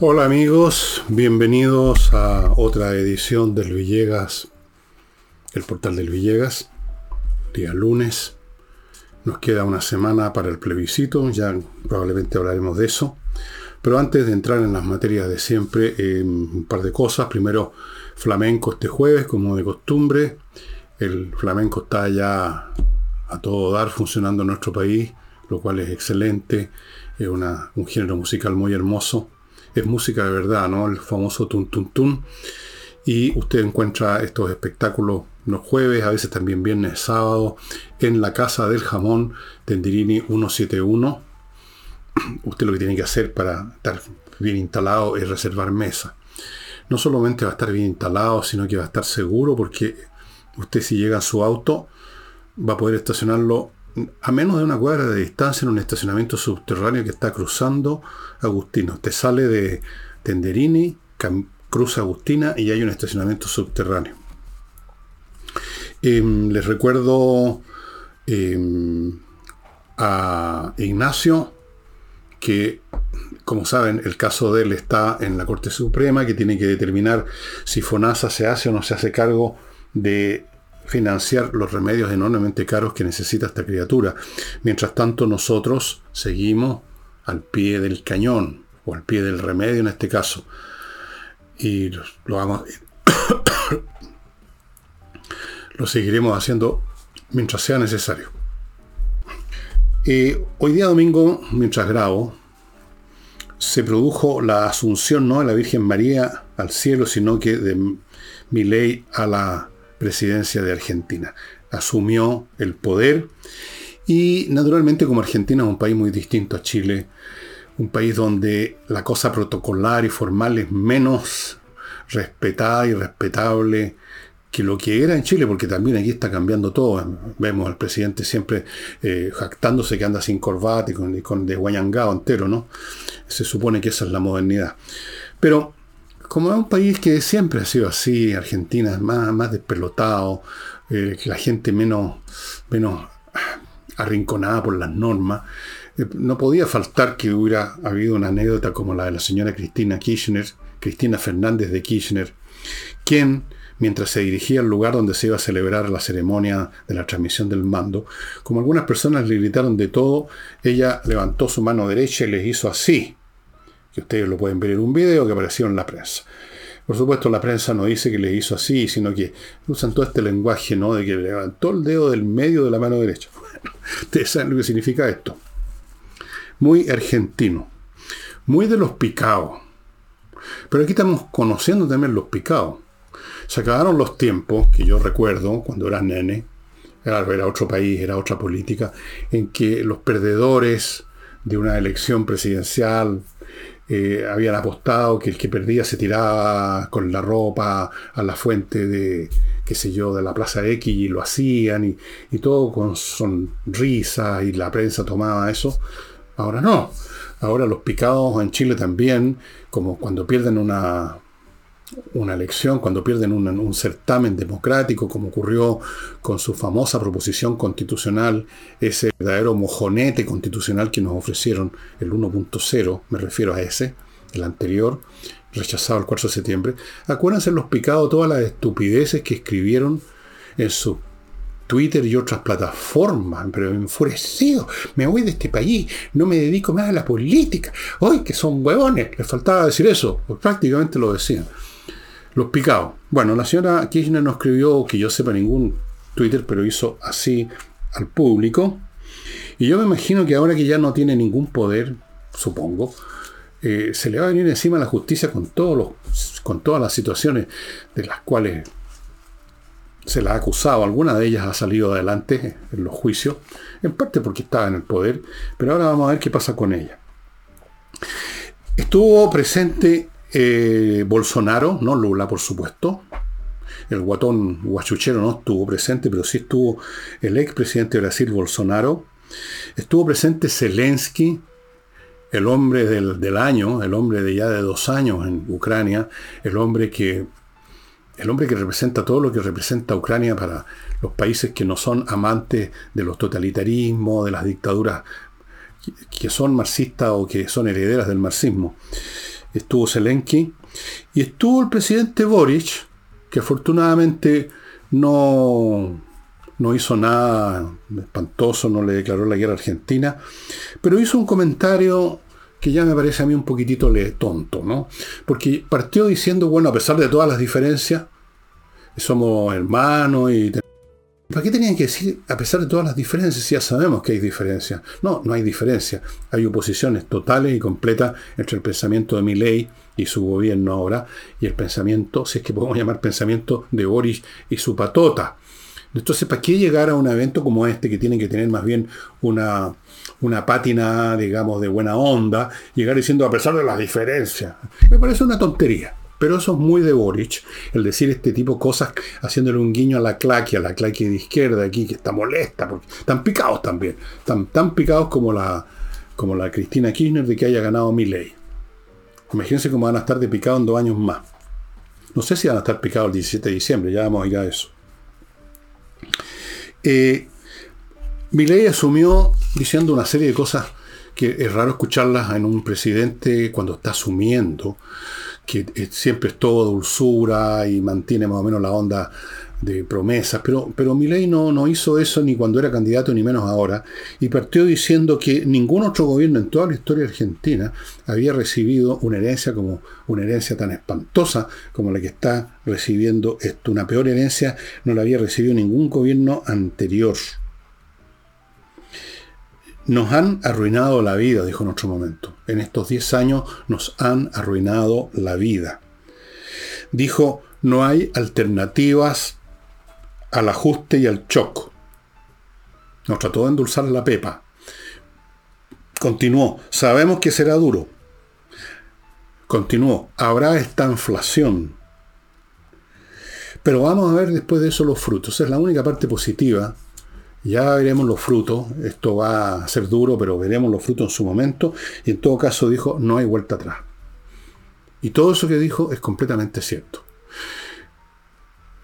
Hola amigos, bienvenidos a otra edición del Villegas, el portal del Villegas, día lunes. Nos queda una semana para el plebiscito, ya probablemente hablaremos de eso. Pero antes de entrar en las materias de siempre, un par de cosas. Primero, flamenco este jueves, como de costumbre. El flamenco está ya a todo dar funcionando en nuestro país, lo cual es excelente. Es un género musical muy hermoso es música de verdad, ¿no? El famoso tun tun tun. Y usted encuentra estos espectáculos los jueves, a veces también viernes, sábado, en la Casa del Jamón, Tendirini 171. Usted lo que tiene que hacer para estar bien instalado es reservar mesa. No solamente va a estar bien instalado, sino que va a estar seguro porque usted si llega a su auto va a poder estacionarlo a menos de una cuadra de distancia en un estacionamiento subterráneo que está cruzando Agustino. Te sale de Tenderini, cruza Agustina y hay un estacionamiento subterráneo. Em, les recuerdo em, a Ignacio que, como saben, el caso de él está en la Corte Suprema, que tiene que determinar si FONASA se hace o no se hace cargo de financiar los remedios enormemente caros que necesita esta criatura. Mientras tanto, nosotros seguimos al pie del cañón, o al pie del remedio en este caso. Y lo, vamos, lo seguiremos haciendo mientras sea necesario. hoy día domingo, mientras grabo, se produjo la asunción no de la Virgen María al cielo, sino que de mi ley a la presidencia de Argentina. Asumió el poder y naturalmente como Argentina es un país muy distinto a Chile, un país donde la cosa protocolar y formal es menos respetada y respetable que lo que era en Chile, porque también aquí está cambiando todo. Vemos al presidente siempre eh, jactándose que anda sin corbata y con, con de guayangao entero, ¿no? Se supone que esa es la modernidad. Pero como es un país que siempre ha sido así, Argentina más, más despelotado, eh, la gente menos, menos arrinconada por las normas, eh, no podía faltar que hubiera habido una anécdota como la de la señora Cristina Kirchner, Cristina Fernández de Kirchner, quien, mientras se dirigía al lugar donde se iba a celebrar la ceremonia de la transmisión del mando, como algunas personas le gritaron de todo, ella levantó su mano derecha y les hizo así ustedes lo pueden ver en un video que apareció en la prensa. Por supuesto, la prensa no dice que le hizo así, sino que usan todo este lenguaje, ¿no? De que levantó el dedo del medio de la mano derecha. ustedes saben lo que significa esto. Muy argentino. Muy de los picados. Pero aquí estamos conociendo también los picados. Se acabaron los tiempos que yo recuerdo cuando era nene, era, otro país, era otra política, en que los perdedores de una elección presidencial eh, habían apostado que el que perdía se tiraba con la ropa a la fuente de, qué sé yo, de la Plaza X y lo hacían y, todo con sonrisa y la prensa tomaba eso. Ahora no. Ahora los picados en Chile también, como cuando pierden una, una elección, cuando pierden un, certamen democrático, como ocurrió con su famosa proposición constitucional, ese verdadero mojonete constitucional que nos ofrecieron, el 1.0, me refiero a ese, el anterior, rechazado el 4 de septiembre. Acuérdense los picados todas las estupideces que escribieron en su Twitter y otras plataformas, pero enfurecido, me voy de este país, no me dedico más a la política, hoy que son huevones, les faltaba decir eso, pues prácticamente lo decían. Los picados. Bueno, la señora Kirchner no escribió, que yo sepa, ningún Twitter, pero hizo así al público. Y yo me imagino que ahora que ya no tiene ningún poder, supongo, eh, se le va a venir encima la justicia con, todos los, con todas las situaciones de las cuales se la ha acusado. Alguna de ellas ha salido adelante en los juicios, en parte porque estaba en el poder, pero ahora vamos a ver qué pasa con ella. Estuvo presente eh, Bolsonaro, no Lula, por supuesto. El guatón guachuchero no estuvo presente, pero sí estuvo el expresidente de Brasil, Bolsonaro. Estuvo presente Zelensky, el hombre del, del, año, el hombre de ya de dos años en Ucrania, el hombre que el hombre que representa todo lo que representa Ucrania para los países que no son amantes de los totalitarismos, de las dictaduras que son marxistas o que son herederas del marxismo. Estuvo Zelensky y estuvo el presidente Boric, que afortunadamente no, no hizo nada espantoso, no le declaró la guerra a Argentina, pero hizo un comentario que ya me parece a mí un poquitito tonto, ¿no? Porque partió diciendo, bueno, a pesar de todas las diferencias, somos hermanos y... ¿Para qué tenían que decir, a pesar de todas las diferencias, ya sabemos que hay diferencias? No, no hay diferencia. Hay oposiciones totales y completas entre el pensamiento de Milley y su gobierno ahora y el pensamiento, si es que podemos llamar pensamiento de Boris y su patota. Entonces, ¿para qué llegar a un evento como este que tiene que tener más bien una, una pátina, digamos, de buena onda, llegar diciendo a pesar de las diferencias? Me parece una tontería. Pero eso es muy de Boric, el decir este tipo de cosas, haciéndole un guiño a la claque, a la claque de izquierda aquí, que está molesta, porque están picados también, están tan picados como la, como la Cristina Kirchner de que haya ganado mi ley. Imagínense cómo van a estar de picado en dos años más. No sé si van a estar picados el 17 de diciembre, ya vamos a ir a eso. Eh, asumió diciendo una serie de cosas que es raro escucharlas en un presidente cuando está asumiendo, que siempre es todo dulzura y mantiene más o menos la onda de promesas, pero, pero Milei no, no hizo eso ni cuando era candidato ni menos ahora, y partió diciendo que ningún otro gobierno en toda la historia argentina había recibido una herencia como una herencia tan espantosa como la que está recibiendo esto. Una peor herencia no la había recibido ningún gobierno anterior. Nos han arruinado la vida, dijo en otro momento. En estos 10 años nos han arruinado la vida. Dijo, no hay alternativas al ajuste y al choco. Nos trató de endulzar la pepa. Continuó, sabemos que será duro. Continuó, habrá esta inflación. Pero vamos a ver después de eso los frutos. Es la única parte positiva. Ya veremos los frutos. Esto va a ser duro, pero veremos los frutos en su momento. Y en todo caso dijo, no hay vuelta atrás. Y todo eso que dijo es completamente cierto.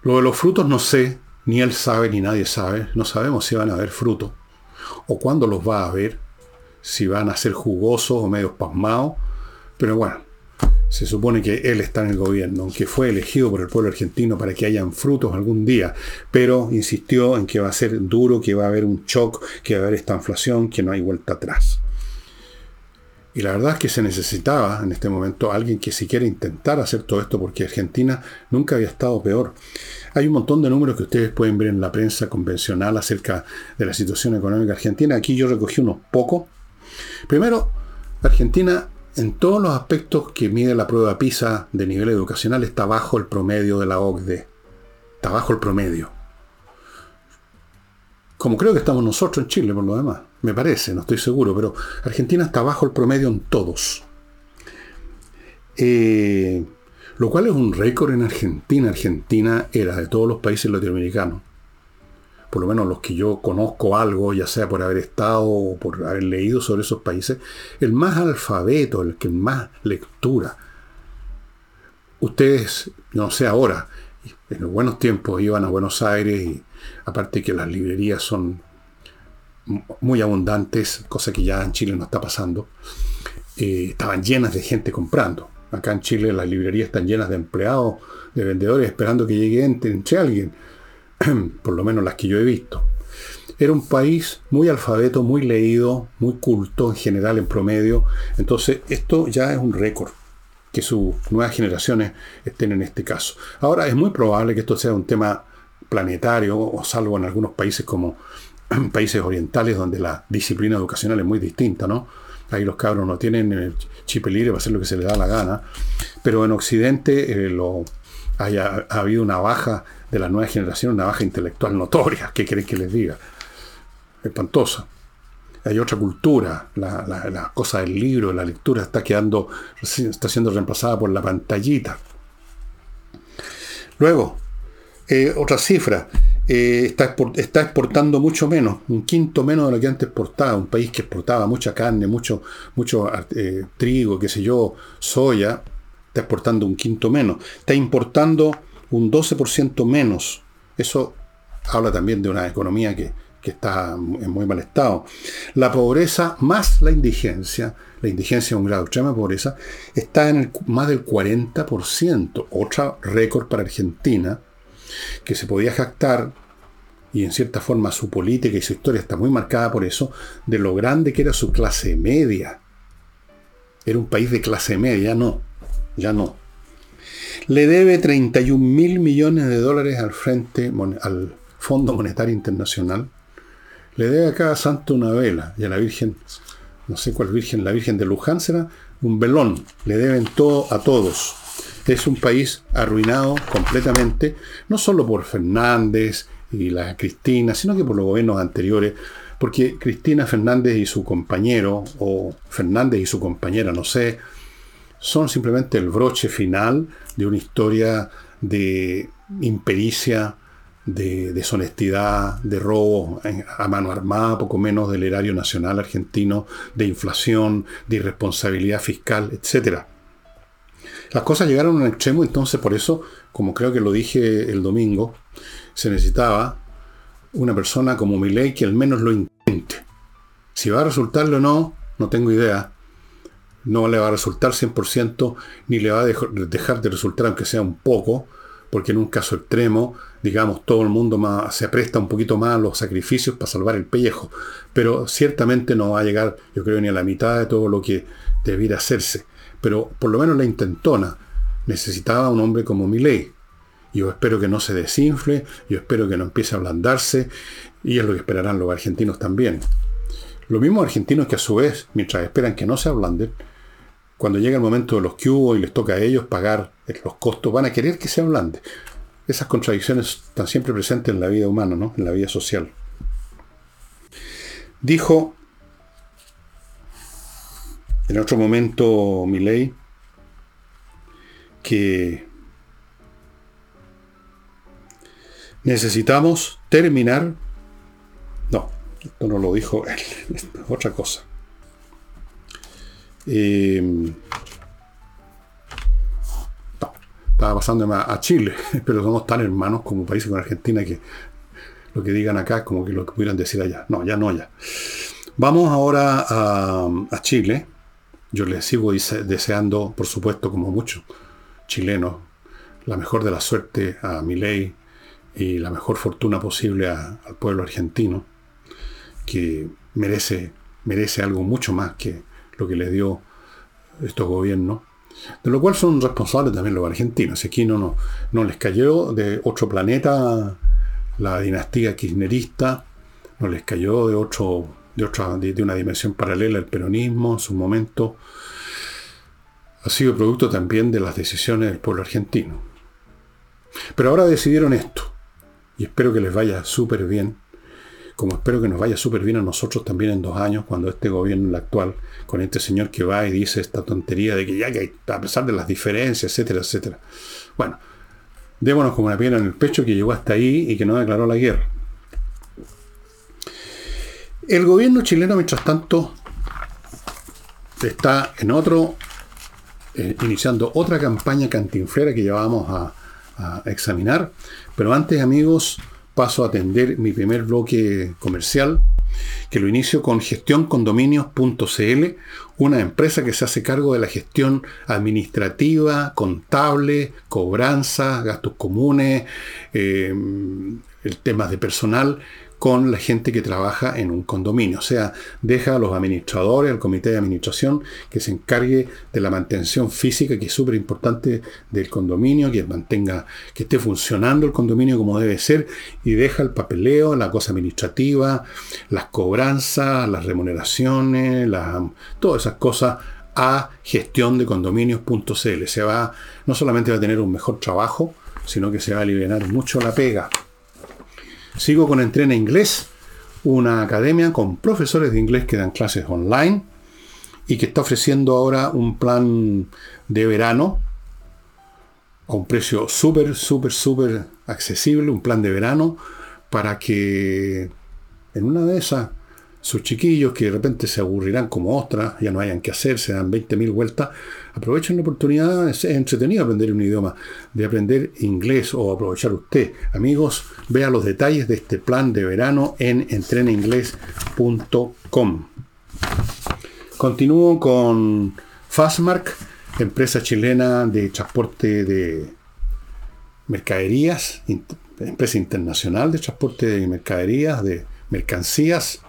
Lo de los frutos no sé, ni él sabe ni nadie sabe. No sabemos si van a haber fruto o cuándo los va a haber. Si van a ser jugosos o medio pasmados. Pero bueno, se supone que él está en el gobierno, aunque fue elegido por el pueblo argentino para que hayan frutos algún día, pero insistió en que va a ser duro, que va a haber un shock, que va a haber esta inflación, que no hay vuelta atrás. Y la verdad es que se necesitaba en este momento alguien que siquiera intentara hacer todo esto, porque Argentina nunca había estado peor. Hay un montón de números que ustedes pueden ver en la prensa convencional acerca de la situación económica argentina. Aquí yo recogí unos pocos. Primero, Argentina en todos los aspectos que mide la prueba PISA de nivel educacional está bajo el promedio de la OCDE. Está bajo el promedio. Como creo que estamos nosotros en Chile, por lo demás. Me parece, no estoy seguro, pero Argentina está bajo el promedio en todos. Eh, lo cual es un récord en Argentina. Argentina era de todos los países latinoamericanos, por lo menos los que yo conozco algo, ya sea por haber estado o por haber leído sobre esos países, el más alfabeto, el que más lectura. Ustedes, no sé ahora, en los buenos tiempos iban a Buenos Aires y aparte que las librerías son muy abundantes, cosa que ya en Chile no está pasando, eh, estaban llenas de gente comprando. Acá en Chile las librerías están llenas de empleados, de vendedores, esperando que llegue entre, entre alguien, por lo menos las que yo he visto. Era un país muy alfabeto, muy leído, muy culto en general, en promedio. Entonces, esto ya es un récord que sus nuevas generaciones estén en este caso. Ahora, es muy probable que esto sea un tema planetario, o salvo en algunos países como países orientales, donde la disciplina educacional es muy distinta, ¿no? Ahí los cabros no tienen el chip libre para hacer lo que se les da la gana. Pero en Occidente eh, lo, haya, ha habido una baja de la nueva generación, una baja intelectual notoria. ¿Qué quieren que les diga? Espantosa. Hay otra cultura. La, cosa del libro, la lectura está quedando, está siendo reemplazada por la pantallita. Luego, eh, otra cifra. Eh, está, está, exportando mucho menos, un quinto menos de lo que antes exportaba, un país que exportaba mucha carne, mucho, mucho eh, trigo, qué sé yo, soya, está exportando un quinto menos, está importando un 12% menos. Eso habla también de una economía que, que está en muy mal estado. La pobreza más la indigencia, la indigencia es un grado de extrema pobreza, está en el, más del 40%, otra récord para Argentina, que se podía jactar, y en cierta forma su política y su historia está muy marcada por eso, de lo grande que era su clase media. Era un país de clase media, no, ya no. Le debe 31 mil millones de dólares al frente, al Fondo Monetario Internacional. Le debe a cada santo una vela y a la Virgen, no sé cuál Virgen, la Virgen de Luján será, un velón. Le deben todo a todos. Es un país arruinado completamente, no solo por Fernández y la Cristina, sino que por los gobiernos anteriores, porque Cristina Fernández y su compañero, o Fernández y su compañera, no sé, son simplemente el broche final de una historia de impericia, de deshonestidad, de robo a mano armada, poco menos del erario nacional argentino, de inflación, de irresponsabilidad fiscal, etc. Las cosas llegaron a un extremo, entonces por eso, como creo que lo dije el domingo, se necesitaba una persona como Milei que al menos lo intente. Si va a resultarlo o no, no tengo idea. No le va a resultar 100%, ni le va a dejar de resultar aunque sea un poco, porque en un caso extremo, digamos, todo el mundo se presta un poquito más a los sacrificios para salvar el pellejo. Pero ciertamente no va a llegar, yo creo, ni a la mitad de todo lo que debiera hacerse. Pero por lo menos la intentona necesitaba un hombre como Milei. Yo espero que no se desinfle, yo espero que no empiece a ablandarse, y es lo que esperarán los argentinos también. Los mismos argentinos que a su vez, mientras esperan que no se ablanden, cuando llega el momento de los hubo y les toca a ellos pagar los costos, van a querer que se ablande. Esas contradicciones están siempre presentes en la vida humana, ¿no? en la vida social. Dijo en otro momento Milei que necesitamos terminar. No, esto no lo dijo él, es otra cosa. Eh, estaba pasando a Chile, pero somos tan hermanos como países con Argentina que lo que digan acá es como que lo que pudieran decir allá. No, ya no, ya. Vamos ahora a, Chile. Yo les sigo deseando, por supuesto, como muchos chilenos, la mejor de la suerte a mi ley y la mejor fortuna posible al pueblo argentino, que merece, merece algo mucho más que lo que les dio estos gobiernos, de lo cual son responsables también los argentinos. Aquí no, no, no les cayó de otro planeta la dinastía kirchnerista, no les cayó de, otro, de, otra, de, una dimensión paralela el peronismo en su momento. Ha sido producto también de las decisiones del pueblo argentino. Pero ahora decidieron esto, y espero que les vaya súper bien como espero que nos vaya súper bien a nosotros también en dos años, cuando este gobierno, el actual, con este señor que va y dice esta tontería de que ya que a pesar de las diferencias, etcétera, etcétera. Bueno, démonos como una piedra en el pecho que llegó hasta ahí y que no declaró la guerra. El gobierno chileno, mientras tanto, está en otro, eh, iniciando otra campaña cantinflera que ya vamos a examinar. Pero antes, amigos, paso a atender mi primer bloque comercial, que lo inicio con gestioncondominios.cl, una empresa que se hace cargo de la gestión administrativa, contable, cobranza, gastos comunes, eh, el tema de personal con la gente que trabaja en un condominio. O sea, deja a los administradores, al comité de administración, que se encargue de la mantención física, que es súper importante del condominio, que mantenga, que esté funcionando el condominio como debe ser, y deja el papeleo, la cosa administrativa, las cobranzas, las remuneraciones, todas esas cosas a gestión de condominios.cl. Se va, no solamente va a tener un mejor trabajo, sino que se va a aliviar mucho la pega. Sigo con Entrena Inglés, una academia con profesores de inglés que dan clases online y que está ofreciendo ahora un plan de verano a un precio súper, súper, súper accesible, un plan de verano para que en una de esas sus chiquillos que de repente se aburrirán como ostras, ya no hayan que hacer, se dan 20.000 vueltas, aprovechen la oportunidad, es entretenido aprender un idioma, de aprender inglés o aprovechar usted. Amigos, vea los detalles de este plan de verano en entrenainglés.com. Continúo con Fastmark, empresa chilena de transporte de mercaderías, empresa internacional de transporte de mercaderías, de mercancías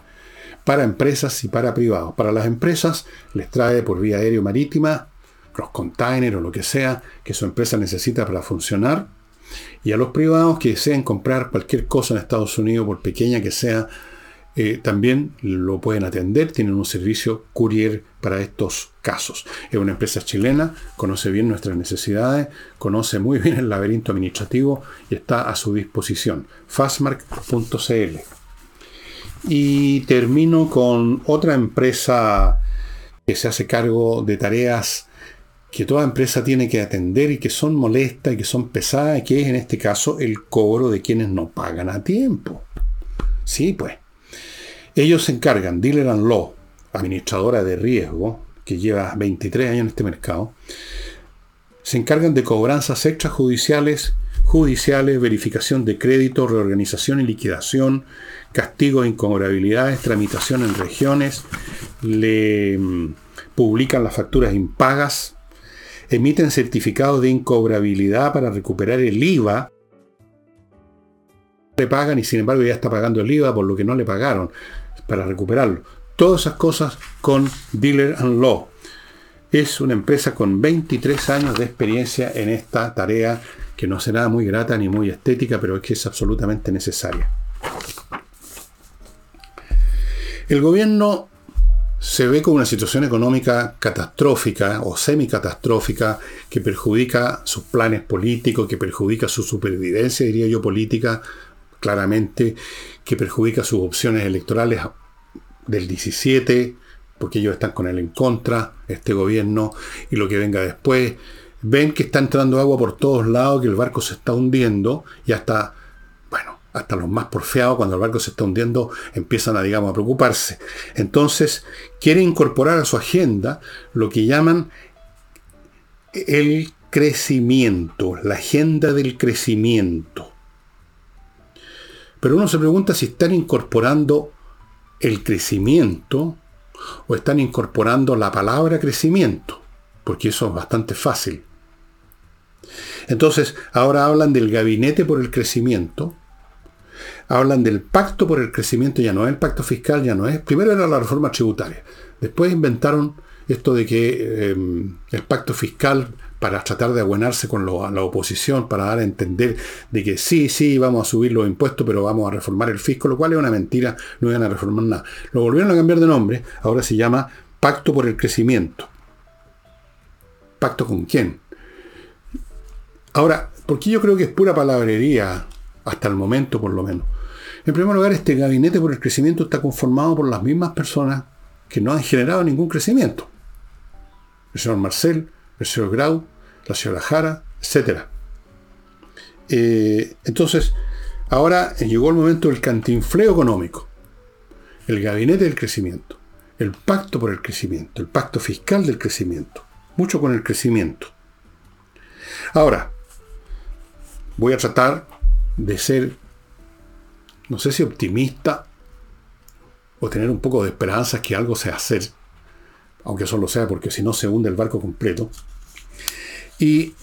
para empresas y para privados. Para las empresas les trae por vía aérea marítima, los containers o lo que sea que su empresa necesita para funcionar. Y a los privados que deseen comprar cualquier cosa en Estados Unidos, por pequeña que sea, eh, también lo pueden atender. Tienen un servicio courier para estos casos. Es una empresa chilena, conoce bien nuestras necesidades, conoce muy bien el laberinto administrativo y está a su disposición. fastmark.cl y termino con otra empresa que se hace cargo de tareas que toda empresa tiene que atender y que son molestas y que son pesadas, que es en este caso el cobro de quienes no pagan a tiempo. Sí, pues. Ellos se encargan, Dealer and Law, administradora de riesgo, que lleva 23 años en este mercado, se encargan de cobranzas extrajudiciales, judiciales, verificación de crédito, reorganización y liquidación, castigo de incobrabilidades, tramitación en regiones, le mm, publican las facturas impagas, emiten certificados de incobrabilidad para recuperar el IVA, le pagan y sin embargo ya está pagando el IVA por lo que no le pagaron para recuperarlo. Todas esas cosas con Dealer and Law. Es una empresa con 23 años de experiencia en esta tarea que no será muy grata ni muy estética, pero es que es absolutamente necesaria. El gobierno se ve con una situación económica catastrófica o semicatastrófica que perjudica sus planes políticos, que perjudica su supervivencia, diría yo, política, claramente, que perjudica sus opciones electorales del 17, porque ellos están con él en contra, este gobierno, y lo que venga después. Ven que está entrando agua por todos lados, que el barco se está hundiendo, y hasta hasta los más porfeados, cuando el barco se está hundiendo, empiezan a, digamos, a preocuparse. Entonces, quiere incorporar a su agenda lo que llaman el crecimiento, la agenda del crecimiento. Pero uno se pregunta si están incorporando el crecimiento o están incorporando la palabra crecimiento, porque eso es bastante fácil. Entonces, ahora hablan del gabinete por el crecimiento, hablan del pacto por el crecimiento, ya no es el pacto fiscal, ya no es. Primero era la reforma tributaria. Después inventaron esto de que em, el pacto fiscal para tratar de abuenarse con la oposición, para dar a entender de que sí, sí, vamos a subir los impuestos, pero vamos a reformar el fisco, lo cual es una mentira, no iban a reformar nada. Lo volvieron a cambiar de nombre, ahora se llama Pacto por el Crecimiento. ¿Pacto con quién? Ahora, porque yo creo que es pura palabrería, hasta el momento por lo menos. En primer lugar, este gabinete por el crecimiento está conformado por las mismas personas que no han generado ningún crecimiento. El señor Marcel, el señor Grau, la señora Jara, etc. Eh, entonces, ahora llegó el momento del cantinfleo económico. El gabinete del crecimiento. El pacto por el crecimiento. El pacto fiscal del crecimiento. Mucho con el crecimiento. Ahora, voy a tratar de ser no sé si optimista o tener un poco de esperanza que algo se hacer, aunque solo sea porque si no se hunde el barco completo. Y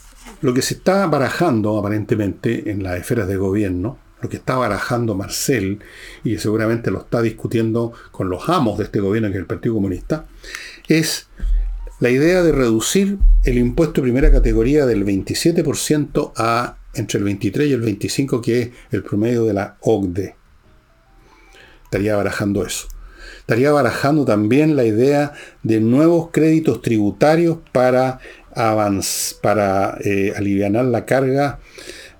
lo que se está barajando aparentemente en las esferas de gobierno, lo que está barajando Marcel, y seguramente lo está discutiendo con los amos de este gobierno, que es el Partido Comunista, es la idea de reducir el impuesto de primera categoría del 27% a entre el 23 y el 25, que es el promedio de la OCDE. Estaría barajando eso. Estaría barajando también la idea de nuevos créditos tributarios para, para eh, aliviar la carga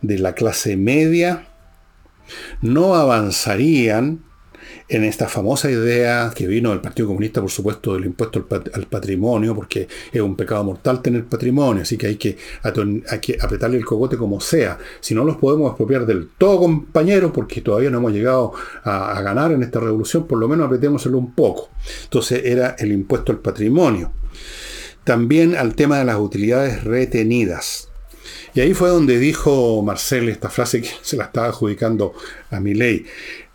de la clase media. No avanzarían en esta famosa idea que vino del Partido Comunista, por supuesto, del impuesto al, patrimonio, porque es un pecado mortal tener patrimonio, así que hay que, apretarle el cogote como sea. Si no los podemos expropiar del todo, compañeros, porque todavía no hemos llegado a, ganar en esta revolución, por lo menos apretémoselo un poco. Entonces era el impuesto al patrimonio. También al tema de las utilidades retenidas. Y ahí fue donde dijo Marcel esta frase que se la estaba adjudicando a mi ley.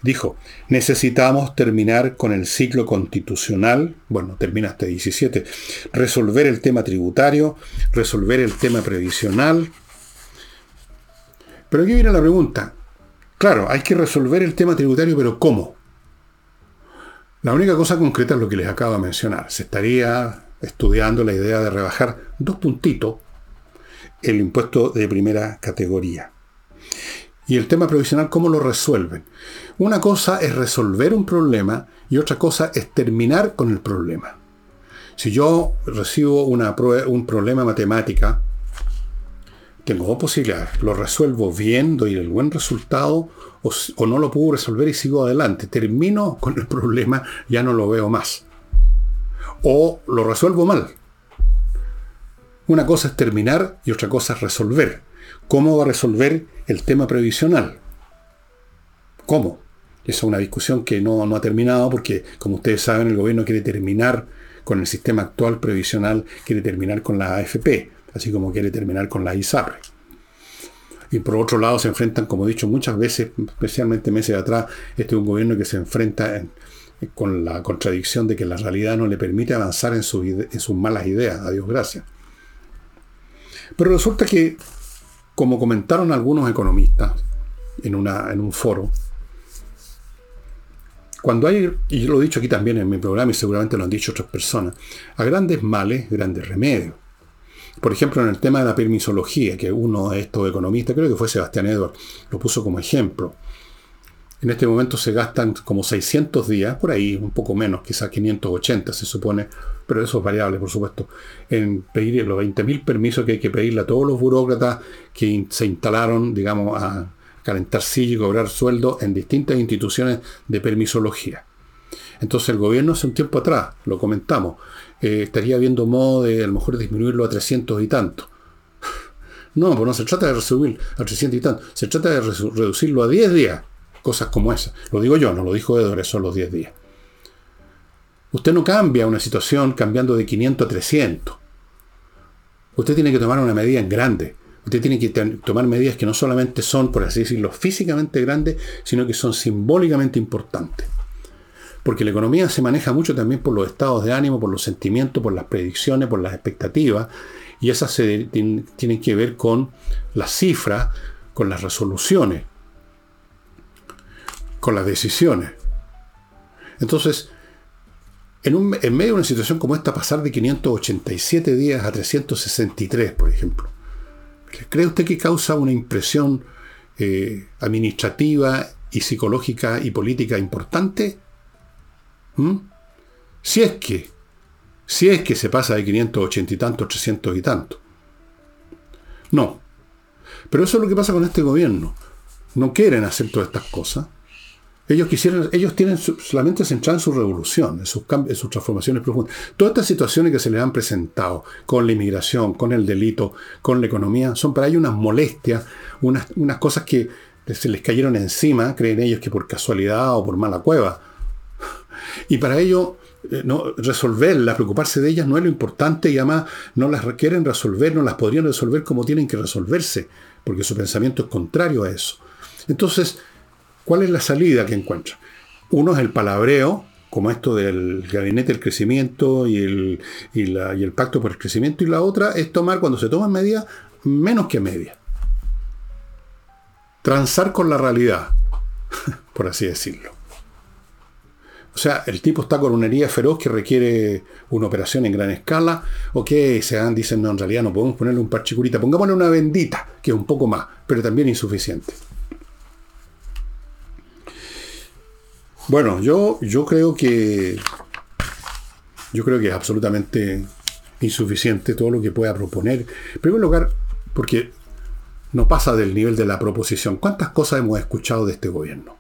Dijo, necesitamos terminar con el ciclo constitucional, bueno, termina hasta 17, resolver el tema tributario, resolver el tema previsional. Pero aquí viene la pregunta. Claro, hay que resolver el tema tributario, pero ¿cómo? La única cosa concreta es lo que les acabo de mencionar. Se estaría estudiando la idea de rebajar dos puntitos el impuesto de primera categoría. Y el tema provisional, ¿cómo lo resuelven? Una cosa es resolver un problema y otra cosa es terminar con el problema. Si yo recibo un problema matemática, tengo dos posibilidades. Lo resuelvo bien, doy el buen resultado, o, o, no lo puedo resolver y sigo adelante. Termino con el problema, ya no lo veo más. O lo resuelvo mal. Una cosa es terminar y otra cosa es resolver. ¿Cómo va a resolver el tema previsional? ¿Cómo? Esa es una discusión que no, ha terminado porque, como ustedes saben, el gobierno quiere terminar con el sistema actual previsional, quiere terminar con la AFP, así como quiere terminar con la ISAPRE. Y por otro lado se enfrentan, como he dicho muchas veces, especialmente meses atrás, este es un gobierno que se enfrenta con la contradicción de que la realidad no le permite avanzar en, en sus malas ideas, a Dios gracias. Pero resulta que como comentaron algunos economistas en, una, en un foro, cuando hay, y yo lo he dicho aquí también en mi programa y seguramente lo han dicho otras personas, a grandes males, grandes remedios. Por ejemplo, en el tema de la permisología, que uno de estos economistas, creo que fue Sebastián Edward, lo puso como ejemplo. En este momento se gastan como 600 días, por ahí un poco menos, quizás 580 se supone, pero eso es variable, por supuesto, en pedir los 20.000 permisos que hay que pedirle a todos los burócratas que se instalaron, digamos, a calentar silla y cobrar sueldo en distintas instituciones de permisología. Entonces el gobierno hace un tiempo atrás, lo comentamos, eh, estaría viendo modo de a lo mejor disminuirlo a 300 y tanto. No, pues no se trata de reducir a 300 y tanto, se trata de reducirlo a 10 días cosas como esa. Lo digo yo, no lo dijo Edward, son los 10 días. Usted no cambia una situación cambiando de 500 a 300. Usted tiene que tomar una medida en grande. Usted tiene que tomar medidas que no solamente son, por así decirlo, físicamente grandes, sino que son simbólicamente importantes. Porque la economía se maneja mucho también por los estados de ánimo, por los sentimientos, por las predicciones, por las expectativas, y esas tienen que ver con las cifras, con las resoluciones con las decisiones. Entonces, en, medio de una situación como esta, pasar de 587 días a 363, por ejemplo, ¿cree usted que causa una impresión eh, administrativa y psicológica y política importante? ¿Mm? Si es que, si es que se pasa de 580 y tanto a 300 y tanto. No. Pero eso es lo que pasa con este gobierno. No quieren hacer todas estas cosas. Ellos quisieran, ellos tienen solamente centrada en su revolución, en sus, en sus transformaciones profundas. Todas estas situaciones que se les han presentado con la inmigración, con el delito, con la economía, son para ellos unas molestias, unas, cosas que se les cayeron encima, creen ellos que por casualidad o por mala cueva. Y para ellos, eh, no, resolverlas, preocuparse de ellas no es lo importante y además no las quieren resolver, no las podrían resolver como tienen que resolverse, porque su pensamiento es contrario a eso. Entonces, ¿Cuál es la salida que encuentra? Uno es el palabreo, como esto del gabinete del crecimiento y el, pacto por el crecimiento, y la otra es tomar, cuando se toman medidas, menos que medias. Transar con la realidad, por así decirlo. O sea, el tipo está con una herida feroz que requiere una operación en gran escala. Ok, se dan, dicen, no, en realidad no podemos ponerle un parche curita. Pongámosle una bendita, que es un poco más, pero también insuficiente. Bueno, yo, yo creo que. Yo creo que es absolutamente insuficiente todo lo que pueda proponer. En primer lugar, porque no pasa del nivel de la proposición. ¿Cuántas cosas hemos escuchado de este gobierno?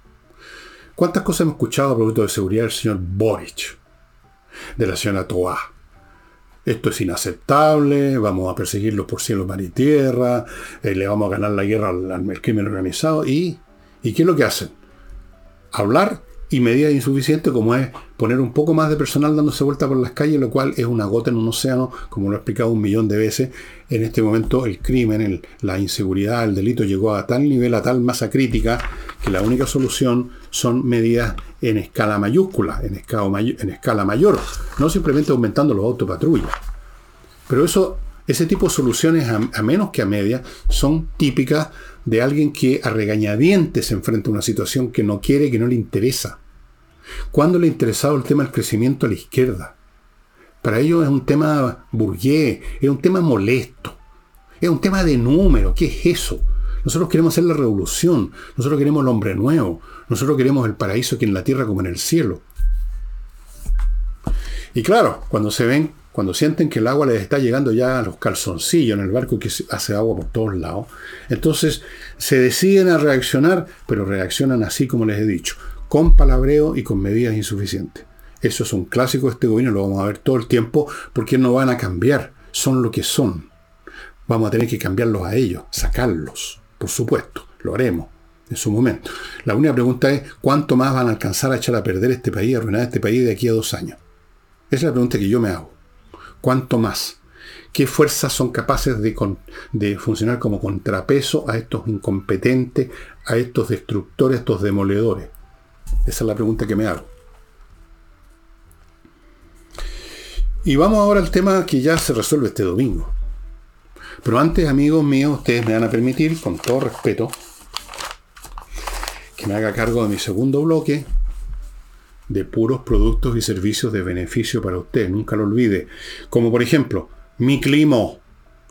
¿Cuántas cosas hemos escuchado a propósito de seguridad del señor Boric? De la señora Toa. Esto es inaceptable, vamos a perseguirlos por cielo, mar y tierra, eh, le vamos a ganar la guerra al, al crimen organizado. ¿Y, ¿Y qué es lo que hacen? Hablar y medidas insuficientes como es poner un poco más de personal dándose vuelta por las calles, lo cual es una gota en un océano, como lo he explicado un millón de veces. En este momento el crimen, la inseguridad, el delito llegó a tal nivel, a tal masa crítica, que la única solución son medidas en escala mayúscula, en escala, en escala mayor, no simplemente aumentando los autopatrullas. Pero eso, ese tipo de soluciones, a, menos que a media, son típicas de alguien que a regañadientes se enfrenta a una situación que no quiere, que no le interesa. ¿Cuándo le ha interesado el tema del crecimiento a la izquierda? Para ellos es un tema burgués, es un tema molesto, es un tema de número. ¿Qué es eso? Nosotros queremos hacer la revolución, nosotros queremos el hombre nuevo, nosotros queremos el paraíso aquí en la tierra como en el cielo. Y claro, cuando se ven, cuando sienten que el agua les está llegando ya a los calzoncillos en el barco que hace agua por todos lados, entonces se deciden a reaccionar, pero reaccionan así como les he dicho, con palabreo y con medidas insuficientes. Eso es un clásico de este gobierno, lo vamos a ver todo el tiempo, porque no van a cambiar, son lo que son. Vamos a tener que cambiarlos a ellos, sacarlos, por supuesto, lo haremos en su momento. La única pregunta es, ¿cuánto más van a alcanzar a echar a perder este país, a arruinar este país de aquí a dos años? Esa es la pregunta que yo me hago. ¿Cuánto más? ¿Qué fuerzas son capaces de, funcionar como contrapeso a estos incompetentes, a estos destructores, a estos demoledores? Esa es la pregunta que me hago. Y vamos ahora al tema que ya se resuelve este domingo. Pero antes, amigos míos, ustedes me van a permitir, con todo respeto, que me haga cargo de mi segundo bloque de puros productos y servicios de beneficio para usted. Nunca lo olvide. Como por ejemplo, mi clima.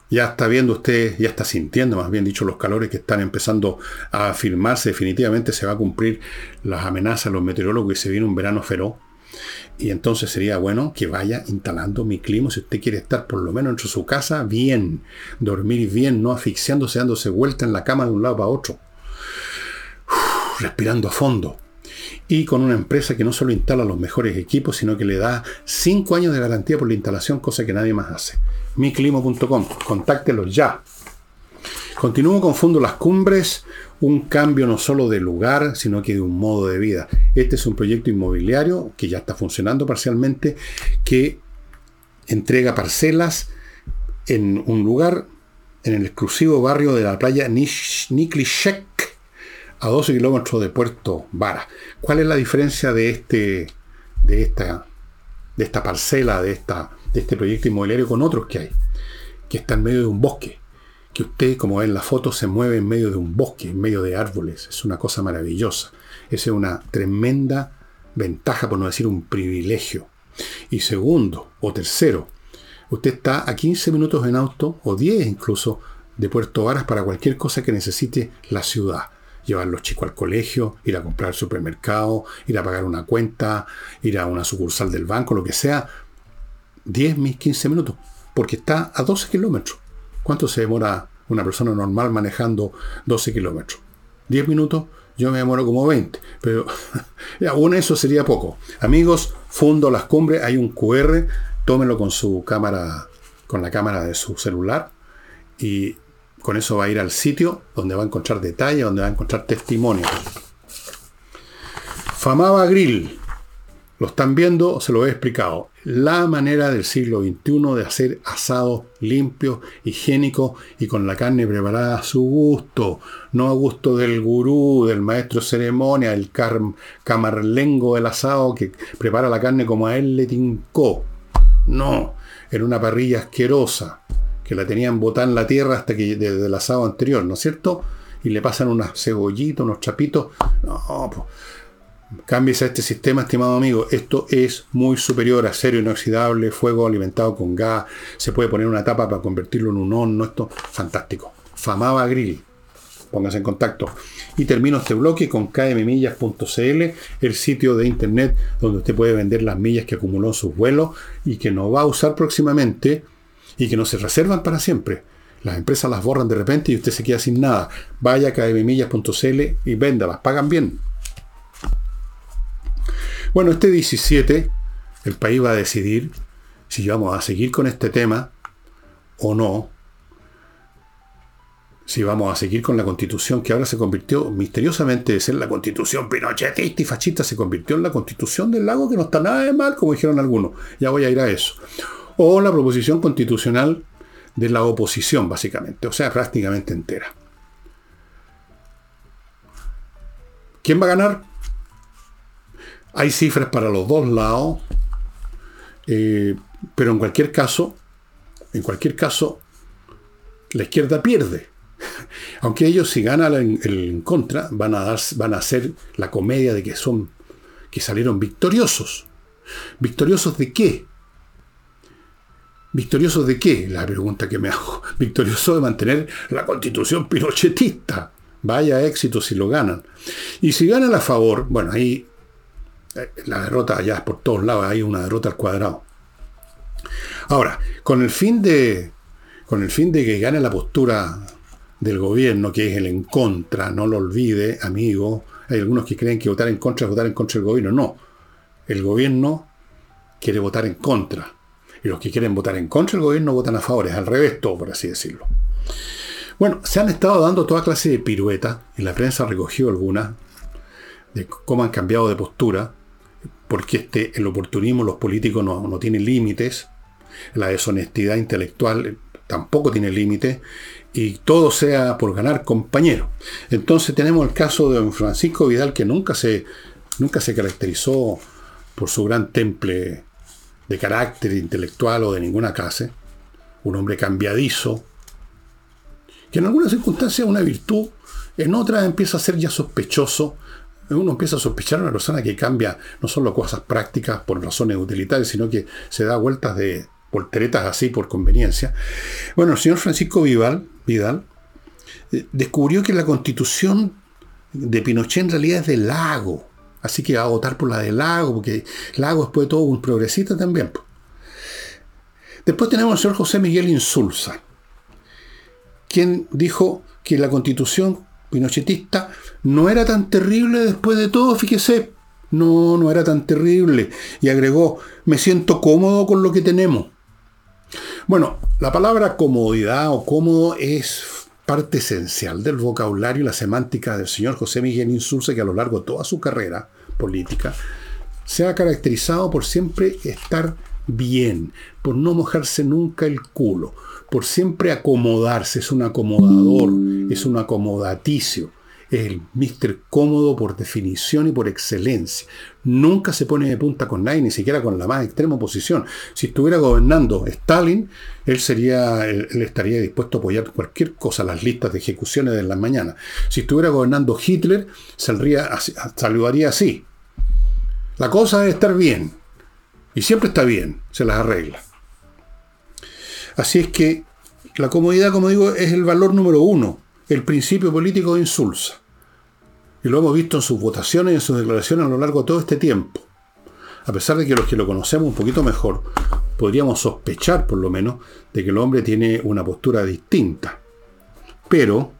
Ya está viendo usted, ya está sintiendo, más bien dicho, los calores que están empezando a afirmarse. Definitivamente se va a cumplir las amenazas los meteorólogos y se viene un verano feroz. Y entonces sería bueno que vaya instalando mi clima si usted quiere estar por lo menos dentro de su casa bien, dormir bien, no asfixiándose, dándose vuelta en la cama de un lado para otro. respirando a fondo. Y con una empresa que no solo instala los mejores equipos, sino que le da 5 años de garantía por la instalación, cosa que nadie más hace. miclimo.com, contáctelos ya. Continúo con Fondo Las Cumbres, un cambio no solo de lugar, sino que de un modo de vida. Este es un proyecto inmobiliario que ya está funcionando parcialmente, que entrega parcelas en un lugar, en el exclusivo barrio de la playa Niklishek, a 12 kilómetros de Puerto Vara. ¿Cuál es la diferencia de, este, de, esta, de esta parcela, de, esta, de este proyecto inmobiliario con otros que hay? Que está en medio de un bosque que usted, como ve en la foto, se mueve en medio de un bosque, en medio de árboles. Es una cosa maravillosa. Esa es una tremenda ventaja, por no decir un privilegio. Y segundo, o tercero, usted está a 15 minutos en auto, o 10 incluso, de Puerto Varas para cualquier cosa que necesite la ciudad. Llevar los chicos al colegio, ir a comprar al supermercado, ir a pagar una cuenta, ir a una sucursal del banco, lo que sea. 10, 15 minutos, porque está a 12 kilómetros. ¿Cuánto se demora una persona normal manejando 12 kilómetros? ¿10 minutos? Yo me demoro como 20, pero aún eso sería poco. Amigos, Fundo Las Cumbres, hay un QR, tómenlo con su cámara, con la cámara de su celular y con eso va a ir al sitio donde va a encontrar detalles, donde va a encontrar testimonios. Famaba Grill, lo están viendo, se lo he explicado. La manera del siglo XXI de hacer asado limpio, higiénico y con la carne preparada a su gusto, no a gusto del gurú, del maestro ceremonia, el camarlengo del asado que prepara la carne como a él le tincó. No, en una parrilla asquerosa que la tenían botada en la tierra hasta que desde el asado anterior, ¿no es cierto? Y le pasan unas cebollitas, unos chapitos. No, pues Cámbiese a este sistema, estimado amigo. Esto es muy superior a acero inoxidable, fuego alimentado con gas. Se puede poner una tapa para convertirlo en un horno. Esto fantástico. Famaba Grill. Póngase en contacto. Y termino este bloque con kmmillas.cl, el sitio de internet donde usted puede vender las millas que acumuló en sus vuelos y que no va a usar próximamente y que no se reservan para siempre. Las empresas las borran de repente y usted se queda sin nada. Vaya a kmmillas.cl y véndalas. Pagan bien. Bueno, este 17, el país va a decidir si vamos a seguir con este tema o no, si vamos a seguir con la constitución que ahora se convirtió misteriosamente de ser la constitución pinochetista y fascista, se convirtió en la constitución del lago, que no está nada de mal, como dijeron algunos. Ya voy a ir a eso. O la proposición constitucional de la oposición, básicamente, o sea, prácticamente entera. ¿Quién va a ganar? Hay cifras para los dos lados, eh, pero en cualquier caso, en cualquier caso, la izquierda pierde. Aunque ellos si ganan el, en contra van a, dar, van a hacer la comedia de que son que salieron victoriosos. ¿Victoriosos de qué? ¿Victoriosos de qué? La pregunta que me hago. Victoriosos de mantener la constitución pinochetista. Vaya éxito si lo ganan. Y si ganan a favor, bueno, ahí eh, la derrota ya es por todos lados, hay una derrota al cuadrado. Ahora, con el fin de, con el fin de que gane la postura del gobierno, que es el en contra, no lo olvide, amigo. Hay algunos que creen que votar en contra es votar en contra del gobierno. No. El gobierno quiere votar en contra. Y los que quieren votar en contra del gobierno votan a favor. Es al revés todo, por así decirlo. Bueno, se han estado dando toda clase de piruetas, y la prensa ha recogido algunas, de cómo han cambiado de postura, porque este, el oportunismo, los políticos no, no tienen límites, la deshonestidad intelectual tampoco tiene límites, y todo sea por ganar compañero. Entonces tenemos el caso de don Francisco Vidal, que nunca se, nunca se caracterizó por su gran temple de carácter intelectual o de ninguna clase, un hombre cambiadizo, que en algunas circunstancias es una virtud, en otras empieza a ser ya sospechoso, uno empieza a sospechar a una persona que cambia no solo cosas prácticas por razones utilitarias, sino que se da vueltas de volteretas así por conveniencia. Bueno, el señor Francisco Vidal, Vidal eh, descubrió que la constitución de Pinochet en realidad es de Lago. Así que va a votar por la de Lago, porque Lago después de todo un progresista también. Después tenemos al señor José Miguel Insulza, quien dijo que la constitución pinochetista no era tan terrible después de todo, fíjese, no, no era tan terrible. Y agregó, me siento cómodo con lo que tenemos. Bueno, la palabra comodidad o cómodo es parte esencial del vocabulario y la semántica del señor José Miguel Insulza, que a lo largo de toda su carrera política se ha caracterizado por siempre estar bien, por no mojarse nunca el culo, por siempre acomodarse, es un acomodador, es un acomodaticio el Mr. Cómodo por definición y por excelencia. Nunca se pone de punta con nadie, ni siquiera con la más extrema oposición. Si estuviera gobernando Stalin, él, sería, él, estaría dispuesto a apoyar cualquier cosa, las listas de ejecuciones de la mañana. Si estuviera gobernando Hitler, saldría, saludaría así. La cosa debe estar bien. Y siempre está bien, se las arregla. Así es que la comodidad, como digo, es el valor número uno el principio político de Insulza. Y lo hemos visto en sus votaciones y en sus declaraciones a lo largo de todo este tiempo. A pesar de que los que lo conocemos un poquito mejor, podríamos sospechar por lo menos de que el hombre tiene una postura distinta. Pero,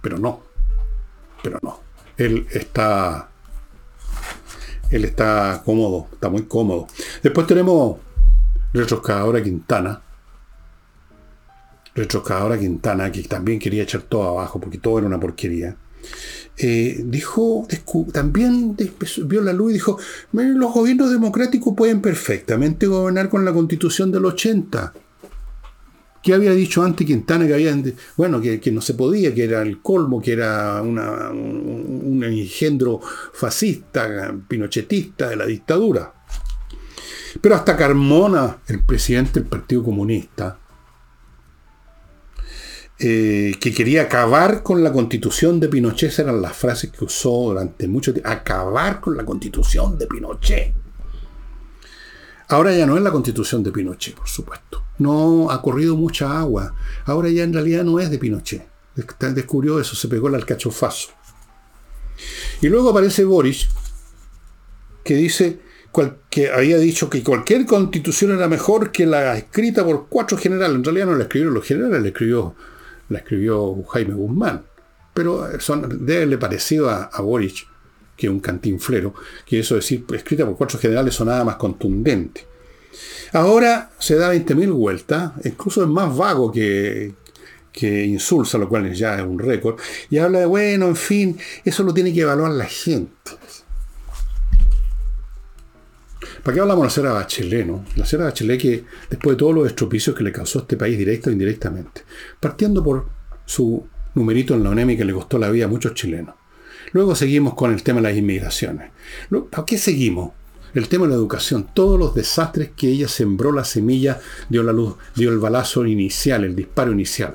pero no, pero no. Él está, él está cómodo, está muy cómodo. Después tenemos Retroscadora Quintana, retrocadora Quintana, que también quería echar todo abajo porque todo era una porquería, eh, dijo, también vio la luz y dijo, los gobiernos democráticos pueden perfectamente gobernar con la constitución del 80. ¿Qué había dicho antes Quintana? Que había, bueno, que, no se podía, que era el colmo, que era un engendro fascista, pinochetista de la dictadura. Pero hasta Carmona, el presidente del Partido Comunista, eh, que quería acabar con la constitución de Pinochet, eran las frases que usó durante mucho tiempo, acabar con la constitución de Pinochet. Ahora ya no es la constitución de Pinochet, por supuesto. No ha corrido mucha agua. Ahora ya en realidad no es de Pinochet. Descubrió eso, se pegó el alcachofazo. Y luego aparece Boris, que dice que había dicho que cualquier constitución era mejor que la escrita por cuatro generales. En realidad no la escribieron los generales, la escribió la escribió Jaime Guzmán. Pero son, debe parecido a, a Boric que un cantinflero, que eso decir, escrita por cuatro generales sonaba más contundente. Ahora se da 20.000 vueltas, incluso es más vago que, que insulsa, lo cual ya es un récord, y habla de, bueno, en fin, eso lo tiene que evaluar la gente. ¿Para qué hablamos de la señora Bachelet, no? La señora Bachelet que, después de todos los estropicios que le causó a este país directo e indirectamente, partiendo por su numerito en la ONEMI que le costó la vida a muchos chilenos. Luego seguimos con el tema de las inmigraciones. ¿Para qué seguimos? El tema de la educación, todos los desastres que ella sembró la semilla, dio la luz, dio el balazo inicial, el disparo inicial.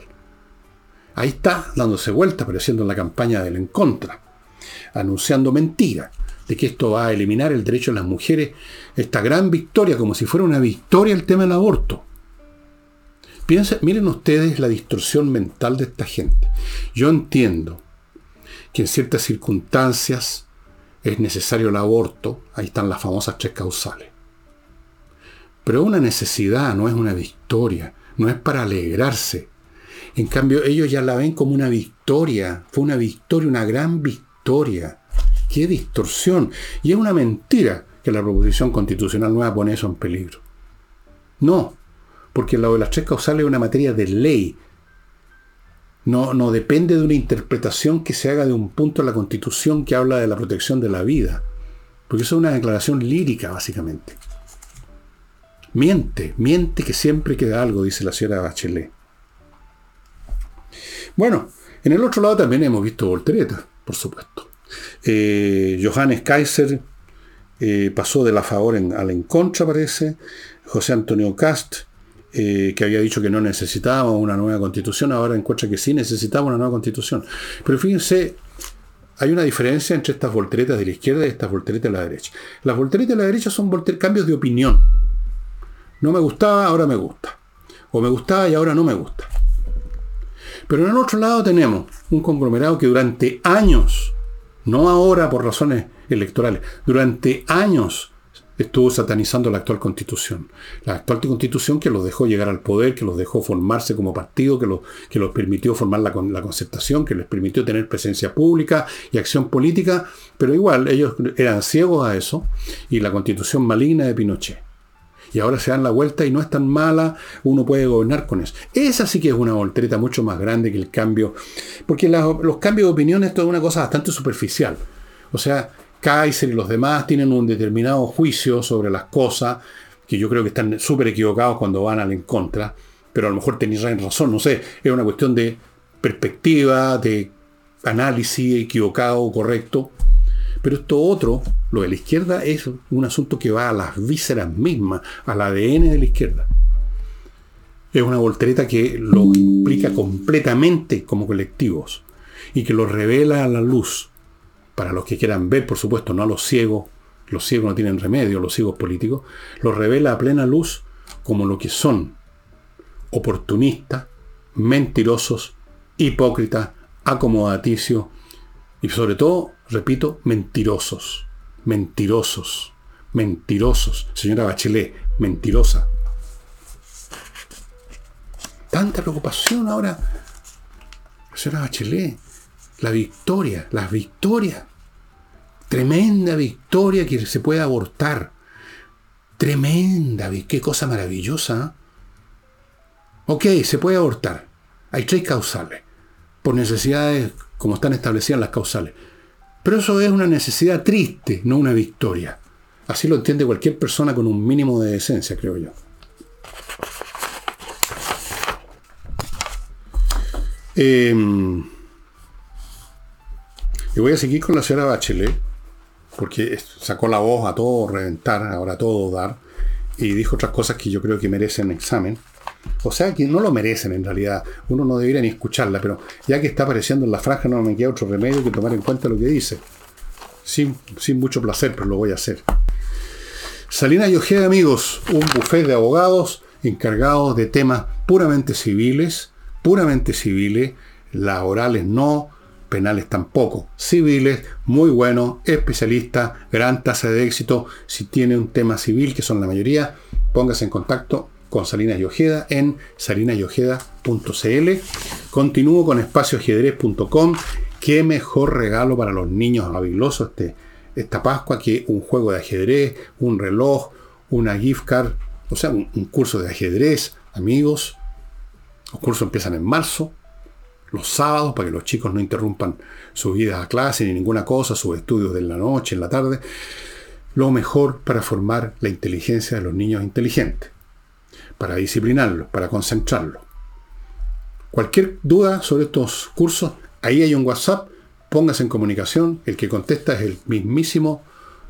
Ahí está dándose vuelta, apareciendo en la campaña del en contra, anunciando mentiras de que esto va a eliminar el derecho de las mujeres, esta gran victoria, como si fuera una victoria el tema del aborto. Piensen, miren ustedes la distorsión mental de esta gente. Yo entiendo que en ciertas circunstancias es necesario el aborto, ahí están las famosas tres causales. Pero una necesidad, no es una victoria, no es para alegrarse. En cambio, ellos ya la ven como una victoria, fue una victoria, una gran victoria. ¡Qué distorsión! Y es una mentira que la proposición constitucional nueva pone eso en peligro. No, porque lo de las tres causales es una materia de ley. No, no depende de una interpretación que se haga de un punto de la Constitución que habla de la protección de la vida. Porque eso es una declaración lírica, básicamente. Miente, miente que siempre queda algo, dice la señora Bachelet. Bueno, en el otro lado también hemos visto volteretas, por supuesto. Eh, Johannes Kaiser eh, pasó de la favor en, a la en contra, parece. José Antonio Cast, eh, que había dicho que no necesitábamos una nueva constitución, ahora encuentra que sí necesitamos una nueva constitución. Pero fíjense, hay una diferencia entre estas volteretas de la izquierda y estas volteretas de la derecha. Las volteretas de la derecha son cambios de opinión. No me gustaba, ahora me gusta. O me gustaba y ahora no me gusta. Pero en el otro lado tenemos un conglomerado que durante años no ahora por razones electorales, durante años estuvo satanizando la actual constitución. La actual constitución que los dejó llegar al poder, que los dejó formarse como partido, que, los, que los permitió formar la, la concertación, que les permitió tener presencia pública y acción política, pero igual ellos eran ciegos a eso, y la constitución maligna de Pinochet y ahora se dan la vuelta y no es tan mala, uno puede gobernar con eso. Esa sí que es una voltereta mucho más grande que el cambio, porque los cambios de opinión es toda una cosa bastante superficial. O sea, Kaiser y los demás tienen un determinado juicio sobre las cosas, que yo creo que están súper equivocados cuando van al en contra, pero a lo mejor tenéis razón, no sé, es una cuestión de perspectiva, de análisis equivocado correcto. Pero esto otro, lo de la izquierda, es un asunto que va a las vísceras mismas, al ADN de la izquierda. Es una voltereta que lo implica completamente como colectivos y que lo revela a la luz. Para los que quieran ver, por supuesto, no a los ciegos, los ciegos no tienen remedio, los ciegos políticos, lo revela a plena luz como lo que son oportunistas, mentirosos, hipócritas, acomodaticios y sobre todo repito, mentirosos, mentirosos, mentirosos. Señora Bachelet, mentirosa. Tanta preocupación ahora. Señora Bachelet, la victoria, las victorias. Tremenda victoria que se puede abortar. Tremenda, qué cosa maravillosa. Ok, se puede abortar. Hay tres causales. Por necesidades como están establecidas las causales. Pero eso es una necesidad triste, no una victoria. Así lo entiende cualquier persona con un mínimo de decencia, creo yo. Em, y voy a seguir con la señora Bachelet, porque sacó la voz a todo reventar, ahora a todo dar, y dijo otras cosas que yo creo que merecen examen. O sea que no lo merecen en realidad. Uno no debería ni escucharla, pero ya que está apareciendo en la franja no me queda otro remedio que tomar en cuenta lo que dice. Sin, sin mucho placer, pero lo voy a hacer. Salina y Ojeda, amigos, un buffet de abogados encargados de temas puramente civiles, puramente civiles, laborales no, penales tampoco, civiles, muy bueno, especialista, gran tasa de éxito. Si tiene un tema civil, que son la mayoría, póngase en contacto con Salinas y Ojeda en salinasyojeda.cl. Continúo con espacioajedrez.com. Qué mejor regalo para los niños habilosos este esta Pascua que un juego de ajedrez, un reloj, una gift card, o sea, un, curso de ajedrez, amigos. Los cursos empiezan en marzo, los sábados, para que los chicos no interrumpan su vida a clase ni ninguna cosa, sus estudios de la noche, en la tarde. Lo mejor para formar la inteligencia de los niños inteligentes, para disciplinarlos, para concentrarlos. Cualquier duda sobre estos cursos, ahí hay un WhatsApp, póngase en comunicación, el que contesta es el mismísimo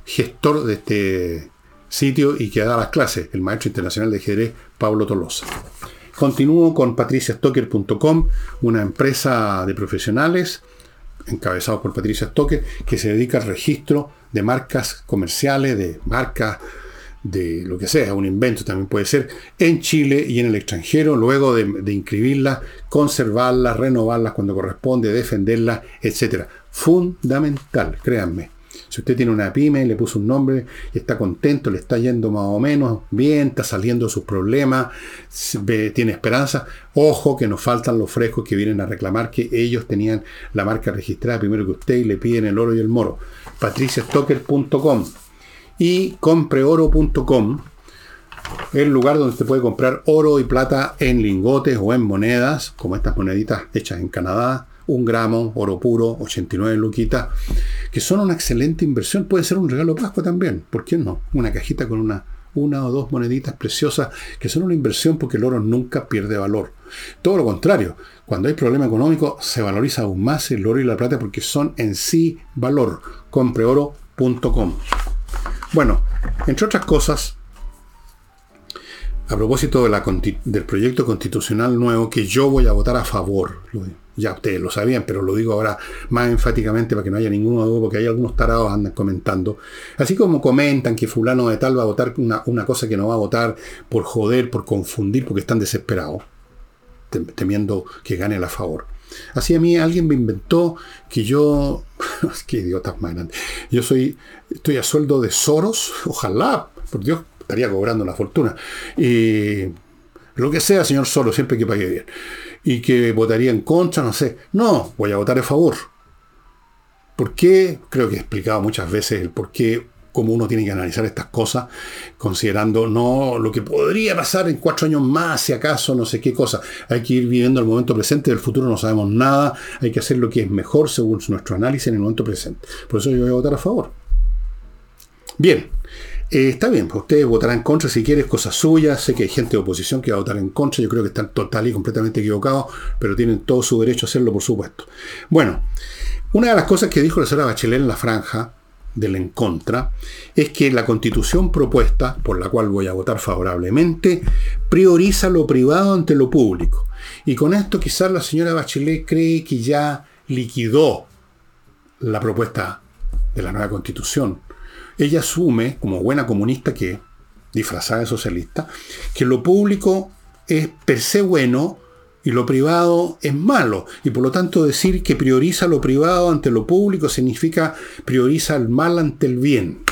gestor de este sitio y que da las clases, el maestro internacional de ajedrez Pablo Tolosa. Continúo con patriciastocker.com, una empresa de profesionales encabezados por Patricia Stocker, que se dedica al registro de marcas comerciales, de marcas de lo que sea, un invento también puede ser, en Chile y en el extranjero, luego de, de inscribirlas, conservarlas, renovarlas cuando corresponde, defenderlas, etc. Fundamental, créanme. Si usted tiene una pyme, le puso un nombre está contento, le está yendo más o menos bien, está saliendo sus problemas, tiene esperanza, ojo que nos faltan los frescos que vienen a reclamar que ellos tenían la marca registrada primero que usted y le piden el oro y el moro. patriciastocker.com y compreoro.com el lugar donde se puede comprar oro y plata en lingotes o en monedas, como estas moneditas hechas en Canadá, un gramo, oro puro, 89 luquitas, que son una excelente inversión. Puede ser un regalo Pascua también, ¿por qué no? Una cajita con una, una o dos moneditas preciosas que son una inversión porque el oro nunca pierde valor. Todo lo contrario, cuando hay problema económico se valoriza aún más el oro y la plata porque son en sí valor. Compreoro.com. Bueno, entre otras cosas, a propósito del proyecto constitucional nuevo que yo voy a votar a favor, ya ustedes lo sabían, pero lo digo ahora más enfáticamente para que no haya ninguna duda, porque hay algunos tarados andan comentando. Así como comentan que fulano de tal va a votar una, una cosa que no va a votar por joder, por confundir, porque están desesperados, temiendo que gane a favor. Así a mí alguien me inventó que yo, qué idiotas más yo soy, estoy a sueldo de Soros, ojalá, por Dios, estaría cobrando una fortuna. Y lo que sea, señor Soros, siempre que pague bien y que votaría en contra, no sé. No, voy a votar a favor. ¿Por qué? Creo que he explicado muchas veces el por qué, cómo uno tiene que analizar estas cosas, considerando no lo que podría pasar en cuatro años más, si acaso, no sé qué cosa. Hay que ir viviendo el momento presente, del futuro no sabemos nada, hay que hacer lo que es mejor según nuestro análisis en el momento presente. Por eso yo voy a votar a favor. Bien, eh, está bien, pues ustedes votarán contra si quieren, cosas suyas. Sé que hay gente de oposición que va a votar en contra. Yo creo que están total y completamente equivocados, pero tienen todo su derecho a hacerlo, por supuesto. Bueno, una de las cosas que dijo la señora Bachelet en la franja del en contra es que la constitución propuesta, por la cual voy a votar favorablemente, prioriza lo privado ante lo público. Y con esto quizás la señora Bachelet cree que ya liquidó la propuesta de la nueva constitución ella asume, como buena comunista que, disfrazada de socialista, que lo público es per se bueno y lo privado es malo. Y por lo tanto decir que prioriza lo privado ante lo público significa prioriza el mal ante el bien.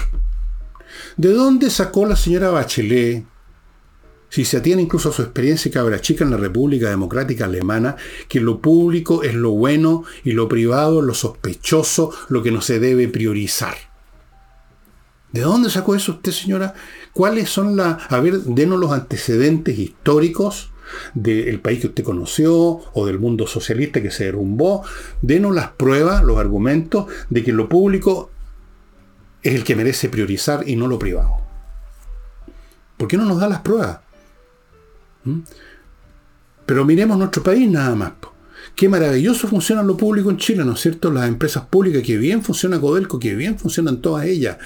¿De dónde sacó la señora Bachelet, si se atiene incluso a su experiencia cabra chica en la República Democrática Alemana, que lo público es lo bueno y lo privado lo sospechoso, lo que no se debe priorizar? ¿De dónde sacó eso usted, señora? ¿Cuáles son las... A ver, denos los antecedentes históricos del país que usted conoció o del mundo socialista que se derrumbó. Denos las pruebas, los argumentos de que lo público es el que merece priorizar y no lo privado. ¿Por qué no nos da las pruebas? ¿Mm? Pero miremos nuestro país nada más. Qué maravilloso funciona lo público en Chile, ¿no es cierto? Las empresas públicas, que bien funciona Codelco, que bien funcionan todas ellas.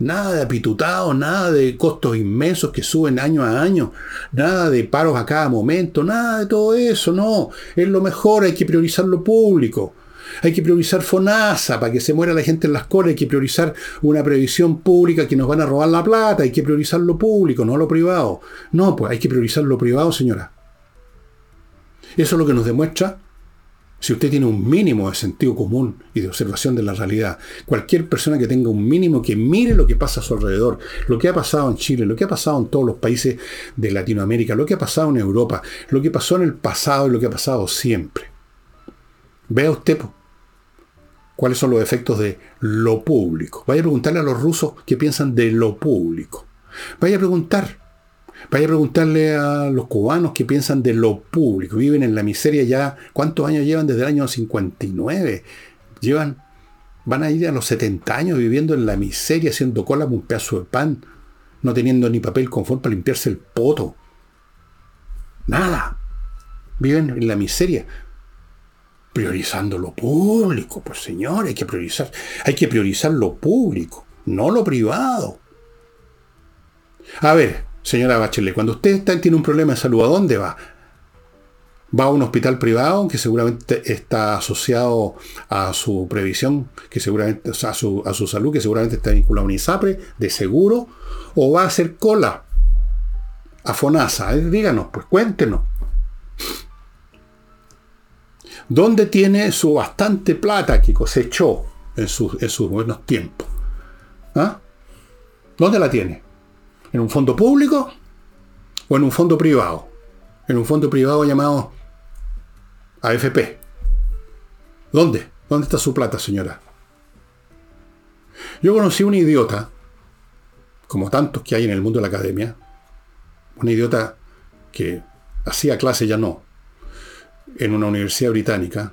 Nada de apitutado, nada de costos inmensos que suben año a año, nada de paros a cada momento, nada de todo eso, no. Es lo mejor, hay que priorizar lo público. Hay que priorizar FONASA para que se muera la gente en las colas, hay que priorizar una previsión pública que nos van a robar la plata, hay que priorizar lo público, no lo privado. No, pues hay que priorizar lo privado, señora. Eso es lo que nos demuestra si usted tiene un mínimo de sentido común y de observación de la realidad, cualquier persona que tenga un mínimo que mire lo que pasa a su alrededor, lo que ha pasado en Chile, lo que ha pasado en todos los países de Latinoamérica, lo que ha pasado en Europa, lo que pasó en el pasado y lo que ha pasado siempre. Vea usted, cuáles son los efectos de lo público. Vaya a preguntarle a los rusos qué piensan de lo público. Vaya a preguntar. Vaya a preguntarle a los cubanos qué piensan de lo público. Viven en la miseria ya. ¿Cuántos años llevan desde el año 59? Llevan, van a ir a los 70 años viviendo en la miseria, haciendo cola con un pedazo de pan, no teniendo ni papel confort para limpiarse el poto. Nada. Viven en la miseria priorizando lo público, pues señor, hay que priorizar, hay que priorizar lo público, no lo privado. A ver, señora Bachelet, cuando usted está, tiene un problema de salud, ¿a dónde va? Va a un hospital privado que seguramente está asociado a su previsión, que seguramente, a su, a su salud, que seguramente está vinculado a un ISAPRE, de seguro, o va a hacer cola a FONASA. Díganos, pues cuéntenos. ¿Dónde tiene su bastante plata que cosechó en sus, buenos tiempos? ¿Ah? ¿Dónde la tiene? ¿En un fondo público o en un fondo privado? En un fondo privado llamado AFP. ¿Dónde? ¿Dónde está su plata, señora? Yo conocí un idiota, como tantos que hay en el mundo de la academia, un idiota que hacía clase ya no, en una universidad británica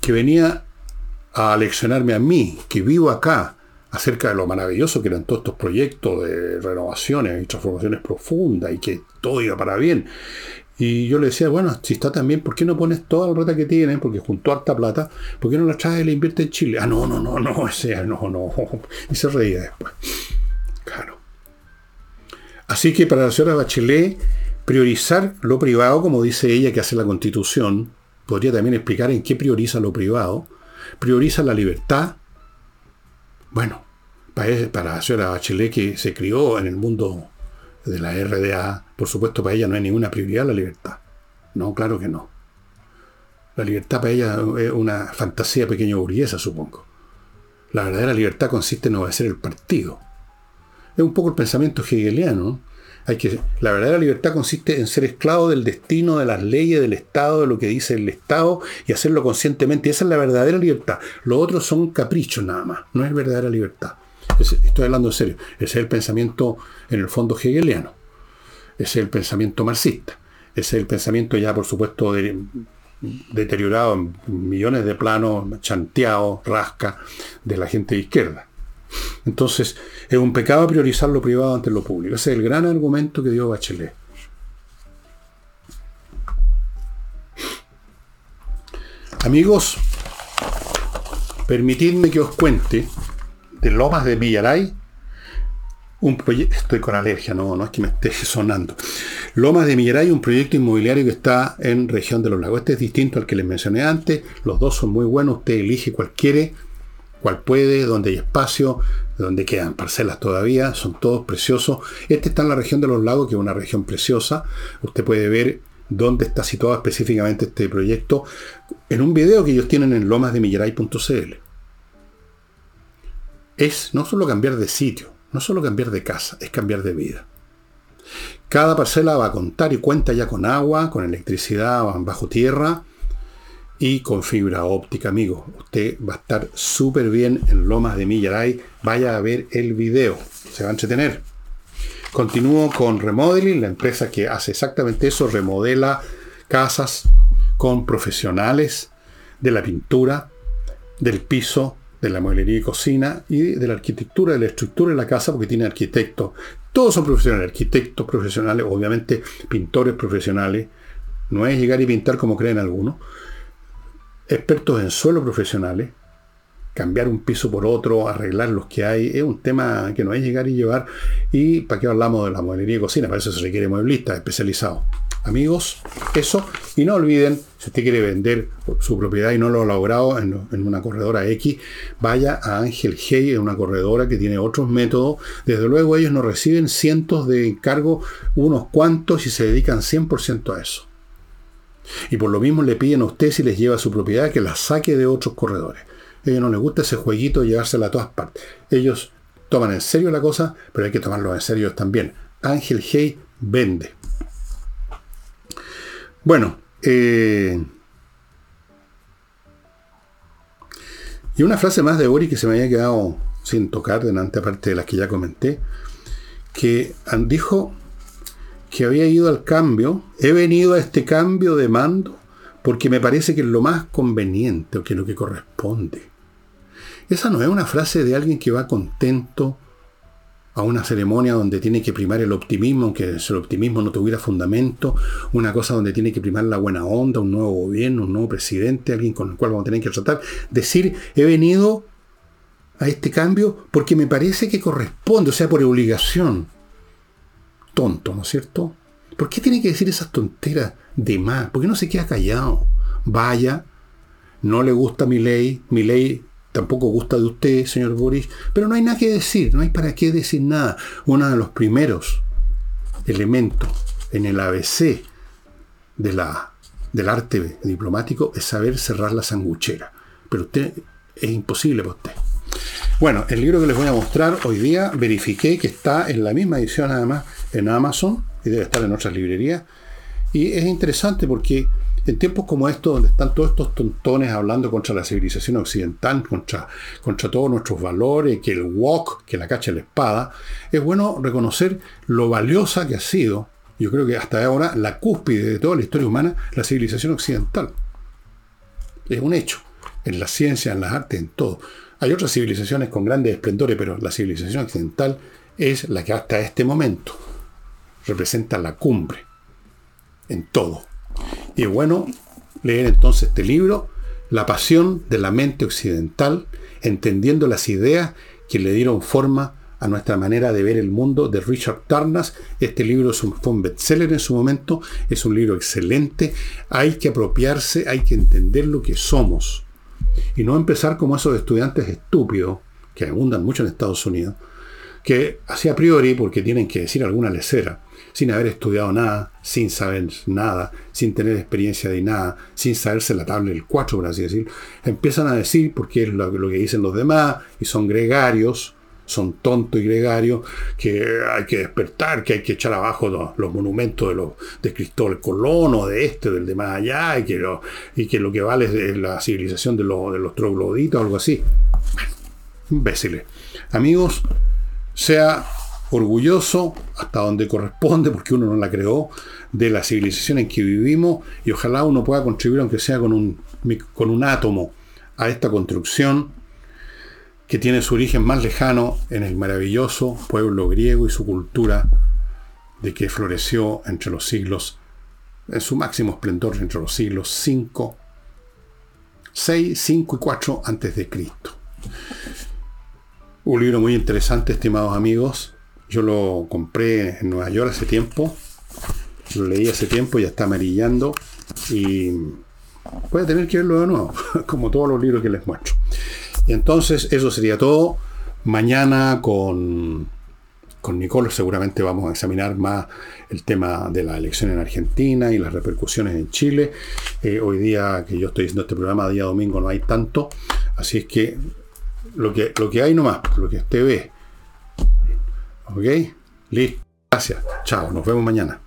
que venía a leccionarme a mí, que vivo acá, acerca de lo maravilloso que eran todos estos proyectos de renovaciones y transformaciones profundas y que todo iba para bien. Y yo le decía, bueno, si está tan bien, ¿por qué no pones toda la plata que tienen? Porque junto a harta plata, ¿por qué no la traes y la invierte en Chile? Ah, no, no, no, no, ese, no, no. Y se reía después. Claro. Así que para la señora Bachelet, Priorizar lo privado, como dice ella que hace la constitución, podría también explicar en qué prioriza lo privado. Prioriza la libertad. Bueno, para la señora Bachelet que se crió en el mundo de la RDA, por supuesto para ella no hay ninguna prioridad la libertad. No, claro que no. La libertad para ella es una fantasía pequeña burguesa, supongo. La verdadera libertad consiste en obedecer el partido. Es un poco el pensamiento hegeliano. Hay que, la verdadera libertad consiste en ser esclavo del destino, de las leyes del Estado, de lo que dice el Estado y hacerlo conscientemente. esa es la verdadera libertad. Lo otro son caprichos nada más. No es verdadera libertad. estoy hablando en serio. Ese es el pensamiento en el fondo hegeliano. Ese es el pensamiento marxista. Ese es el pensamiento ya, por supuesto, deteriorado en millones de planos, chanteado, rasca, de la gente de izquierda. Entonces, es un pecado priorizar lo privado ante lo público. Ese es el gran argumento que dio Bachelet. Amigos, permitidme que os cuente de Lomas de Villaray, un proyecto, estoy con alergia, no, no es que me esté sonando. Lomas de Millaray, un proyecto inmobiliario que está en región de los lagos. Este es distinto al que les mencioné antes, los dos son muy buenos, usted elige cual quiere cual puede, donde hay espacio, donde quedan parcelas todavía, son todos preciosos. Este está en la región de los lagos, que es una región preciosa. Usted puede ver dónde está situado específicamente este proyecto en un video que ellos tienen en lomasdemillaray.cl. Es no solo cambiar de sitio, no solo cambiar de casa, es cambiar de vida. Cada parcela va a contar y cuenta ya con agua, con electricidad bajo tierra, y con fibra óptica, amigo. Usted va a estar súper bien en Lomas de Millaray. Vaya a ver el video, se va a entretener. Continúo con Remodeling, la empresa que hace exactamente eso, remodela casas con profesionales de la pintura, del piso, de la mueblería y cocina y de la arquitectura, de la estructura de la casa, porque tiene arquitectos. Todos son profesionales, arquitectos profesionales, obviamente pintores profesionales. No es llegar y pintar como creen algunos expertos en suelo profesionales, cambiar un piso por otro, arreglar los que hay, es un tema que no es llegar y llevar. ¿Y para qué hablamos de la mueblería y cocina? Para eso se requiere mueblistas especializados. Amigos, eso. Y no olviden, si usted quiere vender su propiedad y no lo ha logrado en, una corredora X, vaya a Ángel Hey, en una corredora que tiene otros métodos. Desde luego ellos no reciben cientos de encargos, unos cuantos, y se dedican 100% a eso. Y por lo mismo le piden a usted si les lleva su propiedad que la saque de otros corredores. A ellos no les gusta ese jueguito llevársela a todas partes. Ellos toman en serio la cosa, pero hay que tomarlo en serio también. Ángel Hey vende. Bueno, eh, Y una frase más de Boris que se me había quedado sin tocar delante, aparte de las que ya comenté, que dijo que había ido al cambio, he venido a este cambio de mando porque me parece que es lo más conveniente o que es lo que corresponde. Esa no es una frase de alguien que va contento a una ceremonia donde tiene que primar el optimismo, aunque el optimismo no tuviera fundamento, una cosa donde tiene que primar la buena onda, un nuevo gobierno, un nuevo presidente, alguien con el cual vamos a tener que tratar. Decir, he venido a este cambio porque me parece que corresponde, o sea, por obligación. Tonto, ¿no es cierto? ¿Por qué tiene que decir esas tonteras de más? ¿Por qué no se queda callado? Vaya, no le gusta mi ley, mi ley tampoco gusta de usted, señor Boris, pero no hay nada que decir, no hay para qué decir nada. Uno de los primeros elementos en el ABC de la, del arte diplomático es saber cerrar la sanguchera. Pero usted es imposible para usted. Bueno, el libro que les voy a mostrar hoy día verifiqué que está en la misma edición además en Amazon y debe estar en otras librerías. Y es interesante porque en tiempos como estos, donde están todos estos tontones hablando contra la civilización occidental, contra, contra todos nuestros valores, que el wok, que la cacha de la espada, es bueno reconocer lo valiosa que ha sido, yo creo que hasta ahora, la cúspide de toda la historia humana, la civilización occidental. Es un hecho, en la ciencia, en las artes, en todo. Hay otras civilizaciones con grandes esplendores, pero la civilización occidental es la que hasta este momento representa la cumbre en todo. Y es bueno leer entonces este libro, La pasión de la mente occidental, entendiendo las ideas que le dieron forma a nuestra manera de ver el mundo de Richard Tarnas. Este libro fue un bestseller en su momento, es un libro excelente, hay que apropiarse, hay que entender lo que somos y no empezar como esos estudiantes estúpidos, que abundan mucho en Estados Unidos, que así a priori, porque tienen que decir alguna lecera, sin haber estudiado nada, sin saber nada, sin tener experiencia de nada, sin saberse la tabla del 4, por así decir, empiezan a decir, porque es lo, que dicen los demás, y son gregarios, son tontos y gregarios, que hay que despertar, que hay que echar abajo los, monumentos de, los, de Cristóbal Colón o de este, del de más allá, y que lo, y que, lo que vale es la civilización de, los, de los trogloditas o algo así. Imbéciles. Amigos, sea orgulloso hasta donde corresponde, porque uno no la creó, de la civilización en que vivimos y ojalá uno pueda contribuir, aunque sea con un, con un átomo, a esta construcción que tiene su origen más lejano en el maravilloso pueblo griego y su cultura de que floreció entre los siglos, en su máximo esplendor entre los siglos 5, 6, 5 y 4 antes de Cristo. Un libro muy interesante, estimados amigos. Yo lo compré en Nueva York hace tiempo. Lo leí hace tiempo, ya está amarillando. Y voy a tener que verlo de nuevo, como todos los libros que les muestro. Entonces, eso sería todo. Mañana con, con Nicole seguramente vamos a examinar más el tema de la elección en Argentina y las repercusiones en Chile. Eh, hoy día que yo estoy haciendo este programa, día domingo, no hay tanto. Así es que lo que, lo que hay nomás, lo que usted ve. ¿Ok? Listo. Gracias. Chao. Nos vemos mañana.